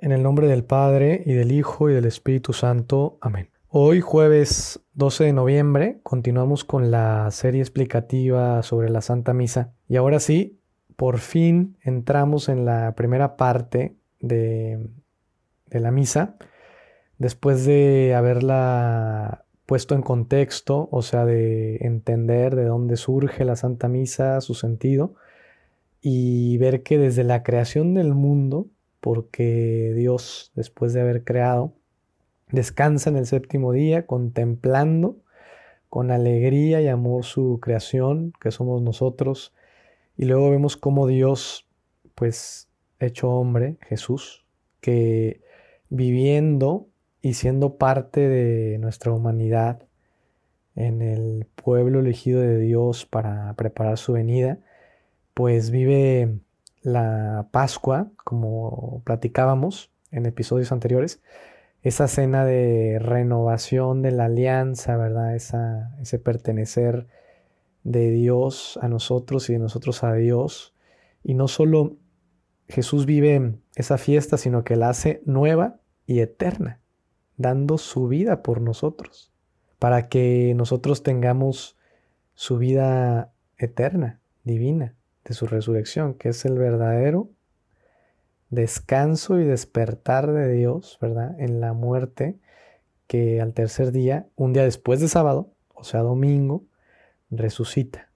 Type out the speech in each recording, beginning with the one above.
En el nombre del Padre, y del Hijo, y del Espíritu Santo. Amén. Hoy, jueves 12 de noviembre, continuamos con la serie explicativa sobre la Santa Misa. Y ahora sí, por fin entramos en la primera parte de, de la misa, después de haberla puesto en contexto, o sea, de entender de dónde surge la Santa Misa, su sentido, y ver que desde la creación del mundo, porque Dios, después de haber creado, descansa en el séptimo día contemplando con alegría y amor su creación, que somos nosotros, y luego vemos cómo Dios, pues, hecho hombre, Jesús, que viviendo y siendo parte de nuestra humanidad en el pueblo elegido de Dios para preparar su venida, pues vive la Pascua, como platicábamos en episodios anteriores, esa cena de renovación de la alianza, ¿verdad? Ese pertenecer de Dios a nosotros y de nosotros a Dios. Y no solo Jesús vive esa fiesta, sino que la hace nueva y eterna, dando su vida por nosotros, para que nosotros tengamos su vida eterna, divina, de su resurrección, que es el verdadero descanso y despertar de Dios, ¿verdad? En la muerte, que al tercer día, un día después de sábado, o sea, domingo, resucita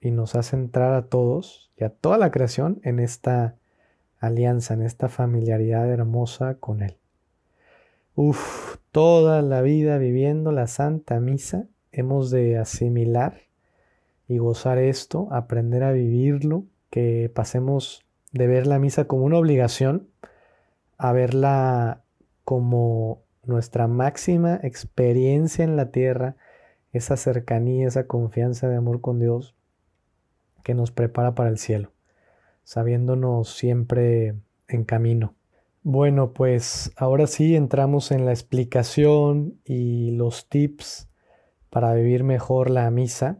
y nos hace entrar a todos y a toda la creación en esta alianza, en esta familiaridad hermosa con Él. Uf, toda la vida viviendo la Santa Misa, hemos de asimilar y gozar esto, aprender a vivirlo, que pasemos de ver la misa como una obligación a verla como nuestra máxima experiencia en la tierra, esa cercanía, esa confianza de amor con Dios que nos prepara para el cielo, sabiéndonos siempre en camino. Bueno, pues ahora sí entramos en la explicación y los tips para vivir mejor la misa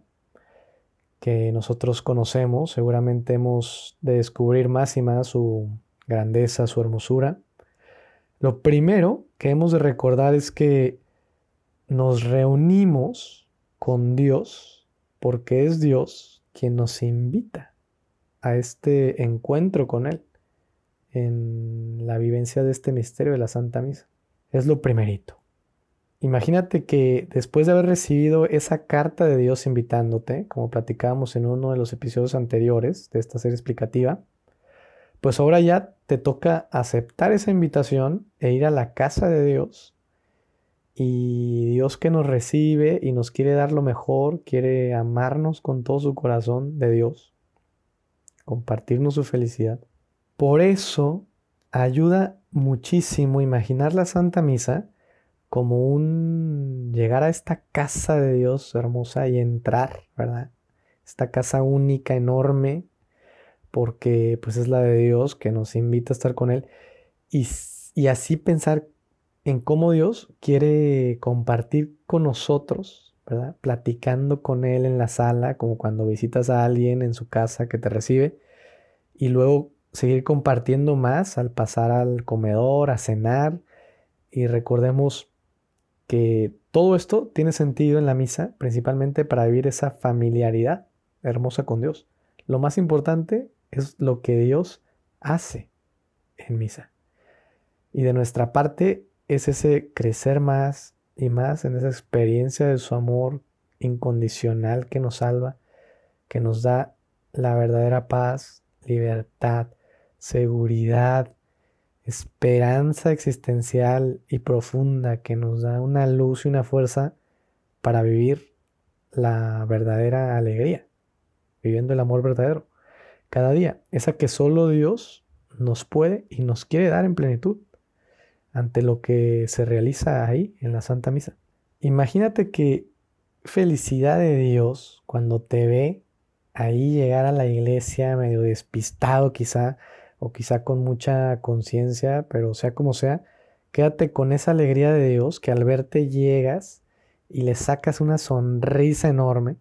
que nosotros conocemos. Seguramente hemos de descubrir más y más su grandeza, su hermosura. Lo primero que hemos de recordar es que nos reunimos con Dios porque es Dios quien nos invita a este encuentro con Él en la vivencia de este misterio de la Santa Misa. Es lo primerito. Imagínate que después de haber recibido esa carta de Dios invitándote, como platicábamos en uno de los episodios anteriores de esta serie explicativa, pues ahora ya te toca aceptar esa invitación e ir a la casa de Dios. Y Dios que nos recibe y nos quiere dar lo mejor, quiere amarnos con todo su corazón de Dios, compartirnos su felicidad. Por eso ayuda muchísimo imaginar la Santa Misa como un llegar a esta casa de Dios hermosa y entrar, ¿verdad? Esta casa única, enorme, porque pues es la de Dios que nos invita a estar con Él y, y así pensar en cómo Dios quiere compartir con nosotros, ¿verdad? Platicando con Él en la sala, como cuando visitas a alguien en su casa que te recibe, y luego seguir compartiendo más al pasar al comedor, a cenar, y recordemos que todo esto tiene sentido en la misa, principalmente para vivir esa familiaridad hermosa con Dios. Lo más importante es lo que Dios hace en misa. Y de nuestra parte es ese crecer más y más en esa experiencia de su amor incondicional que nos salva, que nos da la verdadera paz, libertad, seguridad, esperanza existencial y profunda que nos da una luz y una fuerza para vivir la verdadera alegría, viviendo el amor verdadero cada día, esa que solo Dios nos puede y nos quiere dar en plenitud ante lo que se realiza ahí en la Santa Misa. Imagínate que felicidad de Dios cuando te ve ahí llegar a la iglesia medio despistado quizá, o quizá con mucha conciencia, pero sea como sea, quédate con esa alegría de Dios que al verte llegas y le sacas una sonrisa enorme.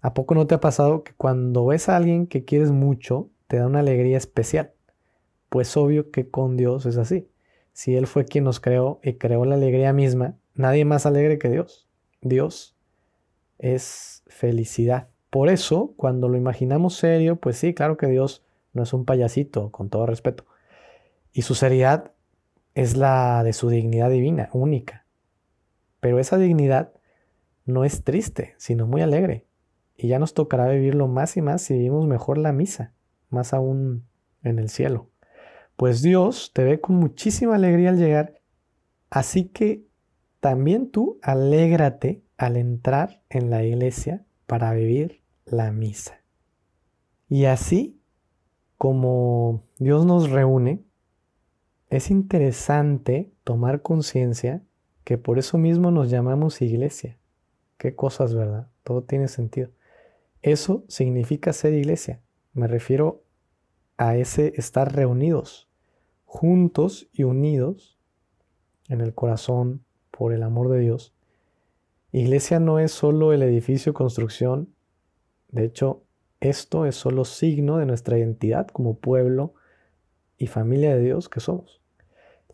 ¿A poco no te ha pasado que cuando ves a alguien que quieres mucho, te da una alegría especial? pues obvio que con Dios es así. Si Él fue quien nos creó y creó la alegría misma, nadie más alegre que Dios. Dios es felicidad. Por eso, cuando lo imaginamos serio, pues sí, claro que Dios no es un payasito, con todo respeto. Y su seriedad es la de su dignidad divina, única. Pero esa dignidad no es triste, sino muy alegre. Y ya nos tocará vivirlo más y más si vivimos mejor la misa, más aún en el cielo. Pues Dios te ve con muchísima alegría al llegar, así que también tú alégrate al entrar en la iglesia para vivir la misa. Y así como Dios nos reúne, es interesante tomar conciencia que por eso mismo nos llamamos iglesia. Qué cosas, ¿verdad? Todo tiene sentido. Eso significa ser iglesia. Me refiero a ese estar reunidos, juntos y unidos en el corazón por el amor de Dios. Iglesia no es solo el edificio construcción, de hecho, esto es solo signo de nuestra identidad como pueblo y familia de Dios que somos.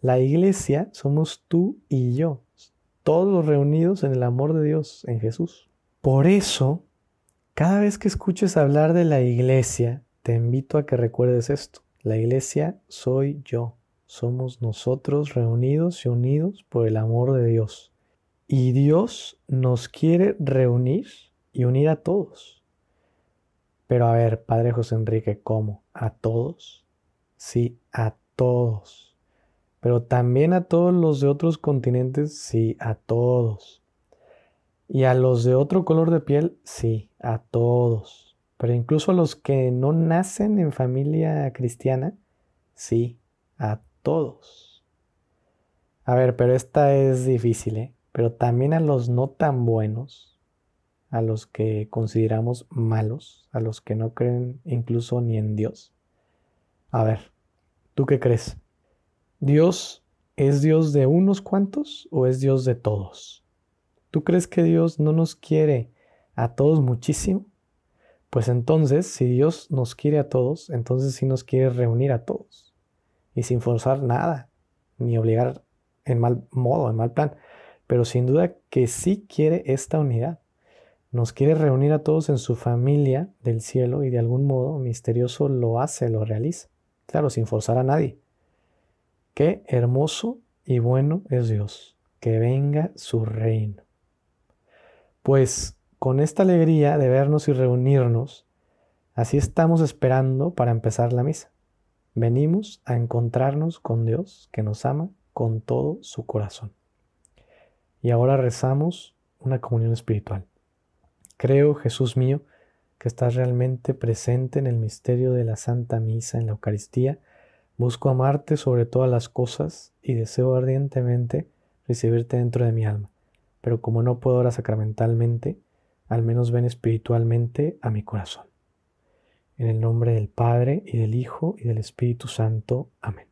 La iglesia somos tú y yo, todos reunidos en el amor de Dios, en Jesús. Por eso, cada vez que escuches hablar de la iglesia, te invito a que recuerdes esto. La iglesia soy yo, somos nosotros reunidos y unidos por el amor de Dios. Y Dios nos quiere reunir y unir a todos. Pero a ver, Padre José Enrique, ¿cómo? ¿A todos? Sí, a todos. Pero también a todos los de otros continentes, sí, a todos. Y a los de otro color de piel, sí, a todos. Pero incluso a los que no nacen en familia cristiana, sí, a todos. A ver, pero esta es difícil, ¿eh? Pero también a los no tan buenos, a los que consideramos malos, a los que no creen incluso ni en Dios. A ver, ¿tú qué crees? ¿Dios es Dios de unos cuantos o es Dios de todos? ¿Tú crees que Dios no nos quiere a todos muchísimo? Pues entonces, si Dios nos quiere a todos, entonces sí nos quiere reunir a todos. Y sin forzar nada, ni obligar en mal modo, en mal plan. Pero sin duda que sí quiere esta unidad. Nos quiere reunir a todos en su familia del cielo y de algún modo misterioso lo hace, lo realiza. Claro, sin forzar a nadie. Qué hermoso y bueno es Dios. Que venga su reino. Pues con esta alegría de vernos y reunirnos, así estamos esperando para empezar la misa. Venimos a encontrarnos con Dios que nos ama con todo su corazón. Y ahora rezamos una comunión espiritual. Creo, Jesús mío, que estás realmente presente en el misterio de la Santa Misa, en la Eucaristía. Busco amarte sobre todas las cosas y deseo ardientemente recibirte dentro de mi alma. Pero como no puedo ahora sacramentalmente, al menos ven espiritualmente a mi corazón. En el nombre del Padre y del Hijo y del Espíritu Santo. Amén.